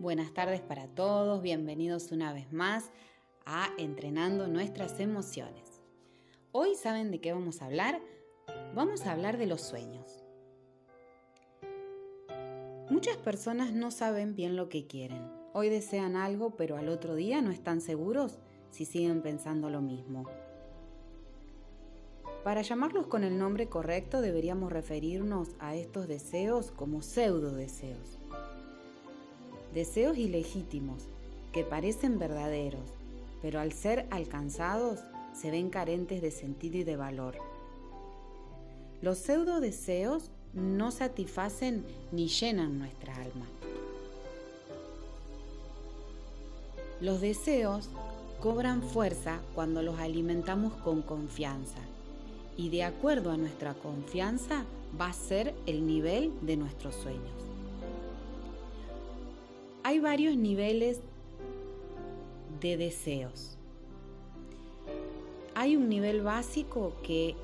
Buenas tardes para todos, bienvenidos una vez más a Entrenando nuestras emociones. Hoy saben de qué vamos a hablar? Vamos a hablar de los sueños. Muchas personas no saben bien lo que quieren. Hoy desean algo, pero al otro día no están seguros si siguen pensando lo mismo. Para llamarlos con el nombre correcto deberíamos referirnos a estos deseos como pseudo deseos deseos ilegítimos que parecen verdaderos, pero al ser alcanzados se ven carentes de sentido y de valor. Los pseudo deseos no satisfacen ni llenan nuestra alma. Los deseos cobran fuerza cuando los alimentamos con confianza y de acuerdo a nuestra confianza va a ser el nivel de nuestros sueños. Hay varios niveles de deseos. Hay un nivel básico que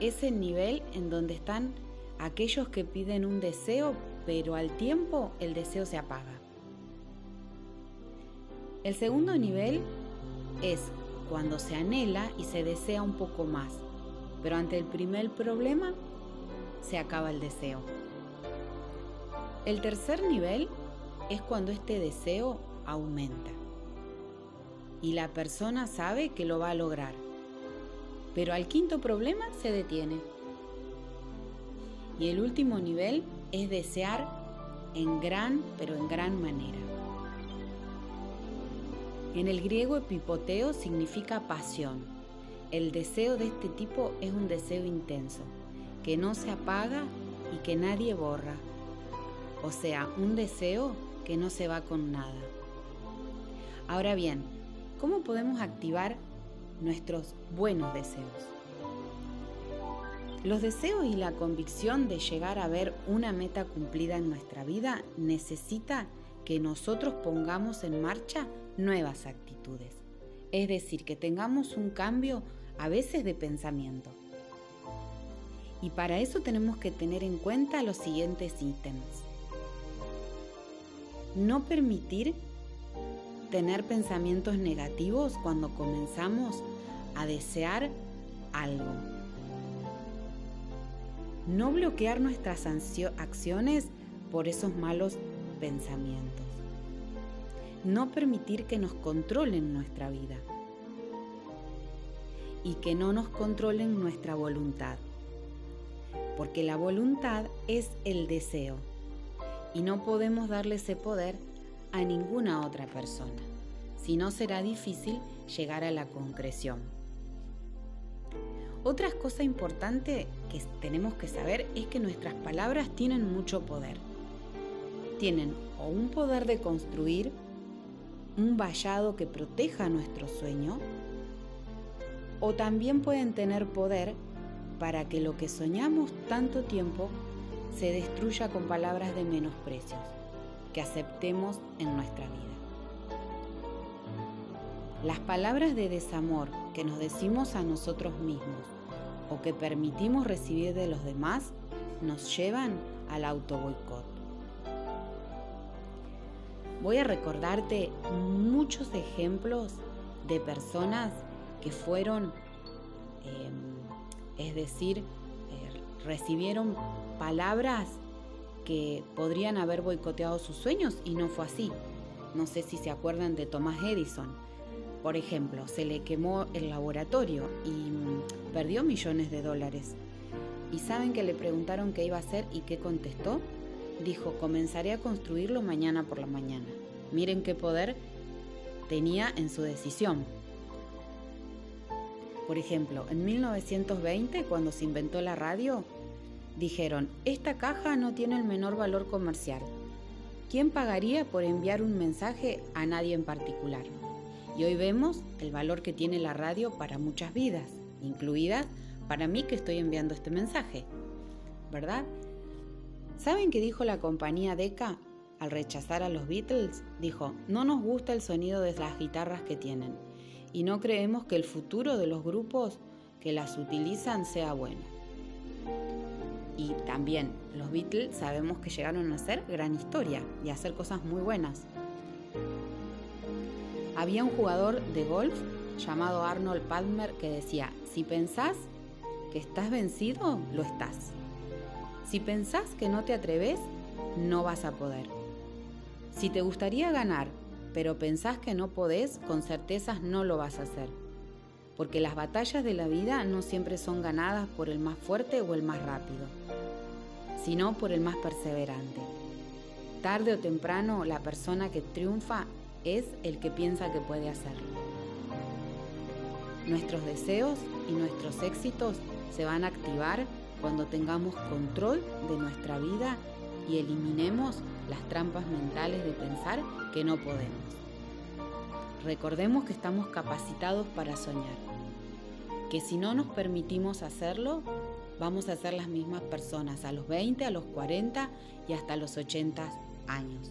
es el nivel en donde están aquellos que piden un deseo, pero al tiempo el deseo se apaga. El segundo nivel es cuando se anhela y se desea un poco más, pero ante el primer problema se acaba el deseo. El tercer nivel es cuando este deseo aumenta y la persona sabe que lo va a lograr, pero al quinto problema se detiene. Y el último nivel es desear en gran, pero en gran manera. En el griego epipoteo significa pasión. El deseo de este tipo es un deseo intenso, que no se apaga y que nadie borra. O sea, un deseo que no se va con nada. Ahora bien, ¿cómo podemos activar nuestros buenos deseos? Los deseos y la convicción de llegar a ver una meta cumplida en nuestra vida necesita que nosotros pongamos en marcha nuevas actitudes. Es decir, que tengamos un cambio a veces de pensamiento. Y para eso tenemos que tener en cuenta los siguientes ítems no permitir tener pensamientos negativos cuando comenzamos a desear algo. No bloquear nuestras acciones por esos malos pensamientos. No permitir que nos controlen nuestra vida y que no nos controlen nuestra voluntad. Porque la voluntad es el deseo y no podemos darle ese poder a ninguna otra persona, si no será difícil llegar a la concreción. Otra cosa importante que tenemos que saber es que nuestras palabras tienen mucho poder. Tienen o un poder de construir un vallado que proteja nuestro sueño, o también pueden tener poder para que lo que soñamos tanto tiempo se destruya con palabras de menosprecios que aceptemos en nuestra vida. Las palabras de desamor que nos decimos a nosotros mismos o que permitimos recibir de los demás nos llevan al autoboicot. Voy a recordarte muchos ejemplos de personas que fueron, eh, es decir, recibieron palabras que podrían haber boicoteado sus sueños y no fue así. No sé si se acuerdan de Thomas Edison. Por ejemplo, se le quemó el laboratorio y mm, perdió millones de dólares. ¿Y saben que le preguntaron qué iba a hacer y qué contestó? Dijo, comenzaré a construirlo mañana por la mañana. Miren qué poder tenía en su decisión. Por ejemplo, en 1920, cuando se inventó la radio, Dijeron, esta caja no tiene el menor valor comercial. ¿Quién pagaría por enviar un mensaje a nadie en particular? Y hoy vemos el valor que tiene la radio para muchas vidas, incluidas para mí que estoy enviando este mensaje. ¿Verdad? ¿Saben qué dijo la compañía Decca al rechazar a los Beatles? Dijo, no nos gusta el sonido de las guitarras que tienen y no creemos que el futuro de los grupos que las utilizan sea bueno. Y también los Beatles sabemos que llegaron a hacer gran historia y a hacer cosas muy buenas. Había un jugador de golf llamado Arnold Palmer que decía, si pensás que estás vencido, lo estás. Si pensás que no te atreves, no vas a poder. Si te gustaría ganar, pero pensás que no podés, con certezas no lo vas a hacer. Porque las batallas de la vida no siempre son ganadas por el más fuerte o el más rápido, sino por el más perseverante. Tarde o temprano, la persona que triunfa es el que piensa que puede hacerlo. Nuestros deseos y nuestros éxitos se van a activar cuando tengamos control de nuestra vida y eliminemos las trampas mentales de pensar que no podemos. Recordemos que estamos capacitados para soñar, que si no nos permitimos hacerlo, vamos a ser las mismas personas a los 20, a los 40 y hasta los 80 años.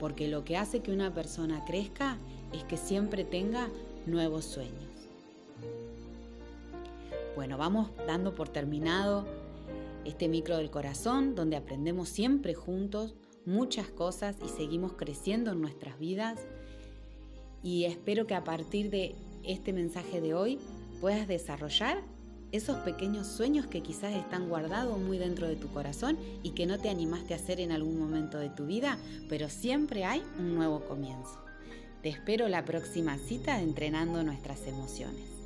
Porque lo que hace que una persona crezca es que siempre tenga nuevos sueños. Bueno, vamos dando por terminado este micro del corazón donde aprendemos siempre juntos muchas cosas y seguimos creciendo en nuestras vidas. Y espero que a partir de este mensaje de hoy puedas desarrollar esos pequeños sueños que quizás están guardados muy dentro de tu corazón y que no te animaste a hacer en algún momento de tu vida, pero siempre hay un nuevo comienzo. Te espero la próxima cita de Entrenando nuestras emociones.